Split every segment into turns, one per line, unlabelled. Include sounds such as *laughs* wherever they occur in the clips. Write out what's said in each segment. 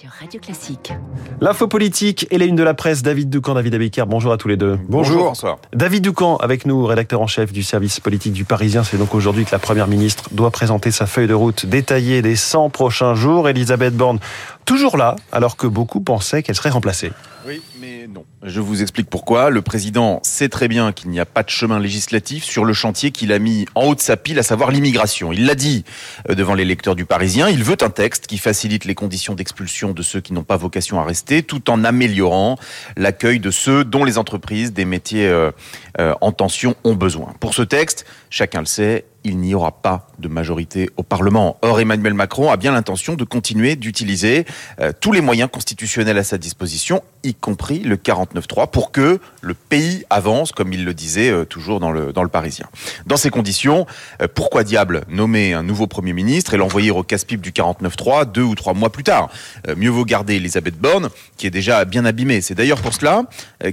sur Radio Classique.
L'info politique et les une de la presse, David Doucan, David Abiker, bonjour à tous les deux.
Bonjour. Bonsoir.
David Doucan avec nous, rédacteur en chef du service politique du Parisien. C'est donc aujourd'hui que la Première ministre doit présenter sa feuille de route détaillée des 100 prochains jours. Elisabeth Borne, toujours là, alors que beaucoup pensaient qu'elle serait remplacée.
Oui, mais non. Je vous explique pourquoi. Le président sait très bien qu'il n'y a pas de chemin législatif sur le chantier qu'il a mis en haut de sa pile, à savoir l'immigration. Il l'a dit euh, devant les lecteurs du Parisien. Il veut un texte qui facilite les conditions d'expulsion de ceux qui n'ont pas vocation à rester, tout en améliorant l'accueil de ceux dont les entreprises des métiers euh, euh, en tension ont besoin. Pour ce texte, chacun le sait, il n'y aura pas de majorité au Parlement. Or, Emmanuel Macron a bien l'intention de continuer d'utiliser euh, tous les moyens constitutionnels à sa disposition, y compris le 49-3, pour que le pays avance, comme il le disait euh, toujours dans le, dans Parisien. Dans ces conditions, euh, pourquoi diable nommer un nouveau Premier ministre et l'envoyer au casse-pipe du 49-3 deux ou trois mois plus tard? Mieux vaut garder Elisabeth Borne, qui est déjà bien abîmée. C'est d'ailleurs pour cela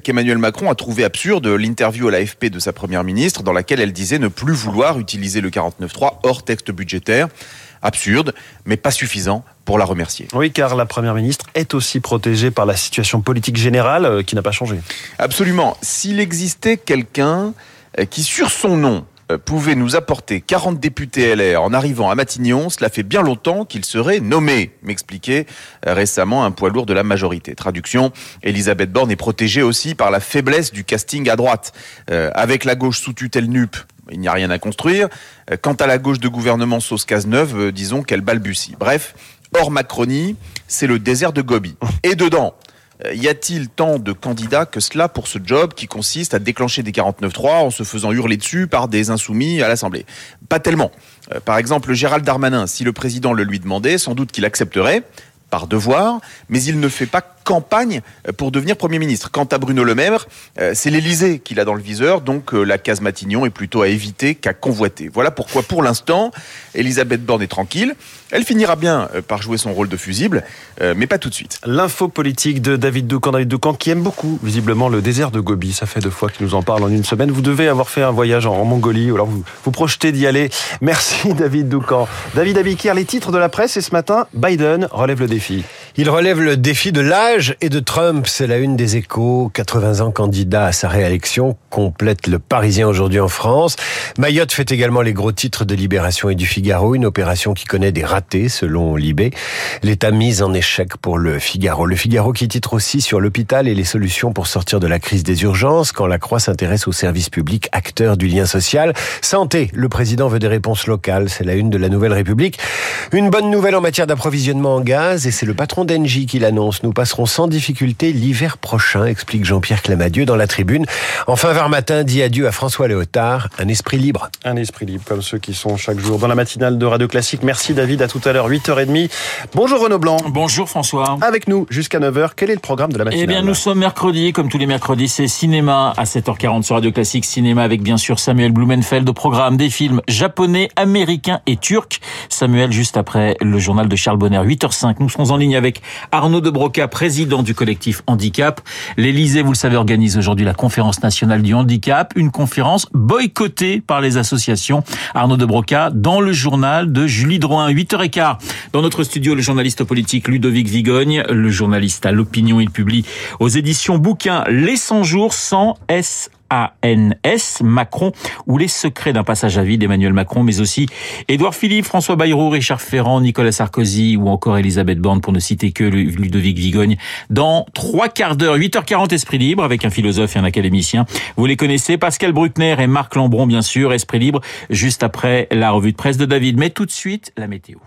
qu'Emmanuel Macron a trouvé absurde l'interview à l'AFP de sa Première ministre, dans laquelle elle disait ne plus vouloir utiliser le 49.3 hors texte budgétaire. Absurde, mais pas suffisant pour la remercier.
Oui, car la Première ministre est aussi protégée par la situation politique générale euh, qui n'a pas changé.
Absolument. S'il existait quelqu'un euh, qui, sur son nom, euh, pouvait nous apporter 40 députés LR en arrivant à Matignon, cela fait bien longtemps qu'il serait nommé, m'expliquait récemment un poids lourd de la majorité. Traduction, Elisabeth Borne est protégée aussi par la faiblesse du casting à droite. avec la gauche sous tutelle NUP, il n'y a rien à construire. Euh, quant à la gauche de gouvernement sauce Cazeneuve, euh, disons qu'elle balbutie. Bref, hors Macronie, c'est le désert de Gobi. *laughs* Et dedans, euh, y a-t-il tant de candidats que cela pour ce job qui consiste à déclencher des 49.3 en se faisant hurler dessus par des insoumis à l'Assemblée? Pas tellement. Par exemple, Gérald Darmanin, si le président le lui demandait, sans doute qu'il accepterait, par devoir, mais il ne fait pas campagne pour devenir Premier ministre. Quant à Bruno Le Maire, euh, c'est l'Élysée qu'il a dans le viseur, donc euh, la case Matignon est plutôt à éviter qu'à convoiter. Voilà pourquoi, pour l'instant, Elisabeth Borne est tranquille. Elle finira bien euh, par jouer son rôle de fusible, mais pas tout de suite.
L'info politique de David Doucan, David Doucan qui aime beaucoup, visiblement, le désert de Gobi. Ça fait deux fois qu'il nous en parle en une semaine. Vous devez avoir fait un voyage en Mongolie, ou alors vous vous projetez d'y aller. Merci *laughs* David Doucan. David Abikir, les titres de la presse, et ce matin, Biden relève le défi.
Il relève le défi de l'âge et de Trump. C'est la une des échos. 80 ans candidat à sa réélection complète le Parisien aujourd'hui en France. Mayotte fait également les gros titres de Libération et du Figaro. Une opération qui connaît des ratés selon Libé. L'État mise en échec pour le Figaro. Le Figaro qui titre aussi sur l'hôpital et les solutions pour sortir de la crise des urgences quand la Croix s'intéresse aux services publics, acteurs du lien social. Santé. Le président veut des réponses locales. C'est la une de la Nouvelle République. Une bonne nouvelle en matière d'approvisionnement en gaz et c'est le patron d'Engie qui l'annonce. Nous passerons sans difficulté l'hiver prochain, explique Jean-Pierre Clamadieu dans la tribune. Enfin, vers matin, dit adieu à François Léotard, un esprit libre.
Un esprit libre, comme ceux qui sont chaque jour dans la matinale de Radio Classique. Merci David, à tout à l'heure, 8h30. Bonjour Renaud Blanc.
Bonjour François.
Avec nous jusqu'à 9h, quel est le programme de la matinale
Eh bien, nous sommes mercredi, comme tous les mercredis, c'est cinéma à 7h40 sur Radio Classique. Cinéma avec bien sûr Samuel Blumenfeld au programme des films japonais, américains et turcs. Samuel, juste après le journal de Charles Bonner, 8h05. Nous serons en ligne avec Arnaud de Broca, président du collectif Handicap. L'Élysée, vous le savez, organise aujourd'hui la conférence nationale du handicap, une conférence boycottée par les associations. Arnaud de Broca dans le journal de Julie Drouin, 8h15. Dans notre studio, le journaliste politique Ludovic Vigogne, le journaliste à l'opinion, il publie aux éditions bouquins Les 100 jours sans S ANS, Macron, ou les secrets d'un passage à vide d'Emmanuel Macron, mais aussi Édouard Philippe, François Bayrou, Richard Ferrand, Nicolas Sarkozy ou encore Elisabeth Borne, pour ne citer que Ludovic Vigogne, dans trois quarts d'heure, 8h40 Esprit Libre, avec un philosophe et un académicien. Vous les connaissez, Pascal Bruckner et Marc Lambron, bien sûr, Esprit Libre, juste après la revue de presse de David. Mais tout de suite, la météo.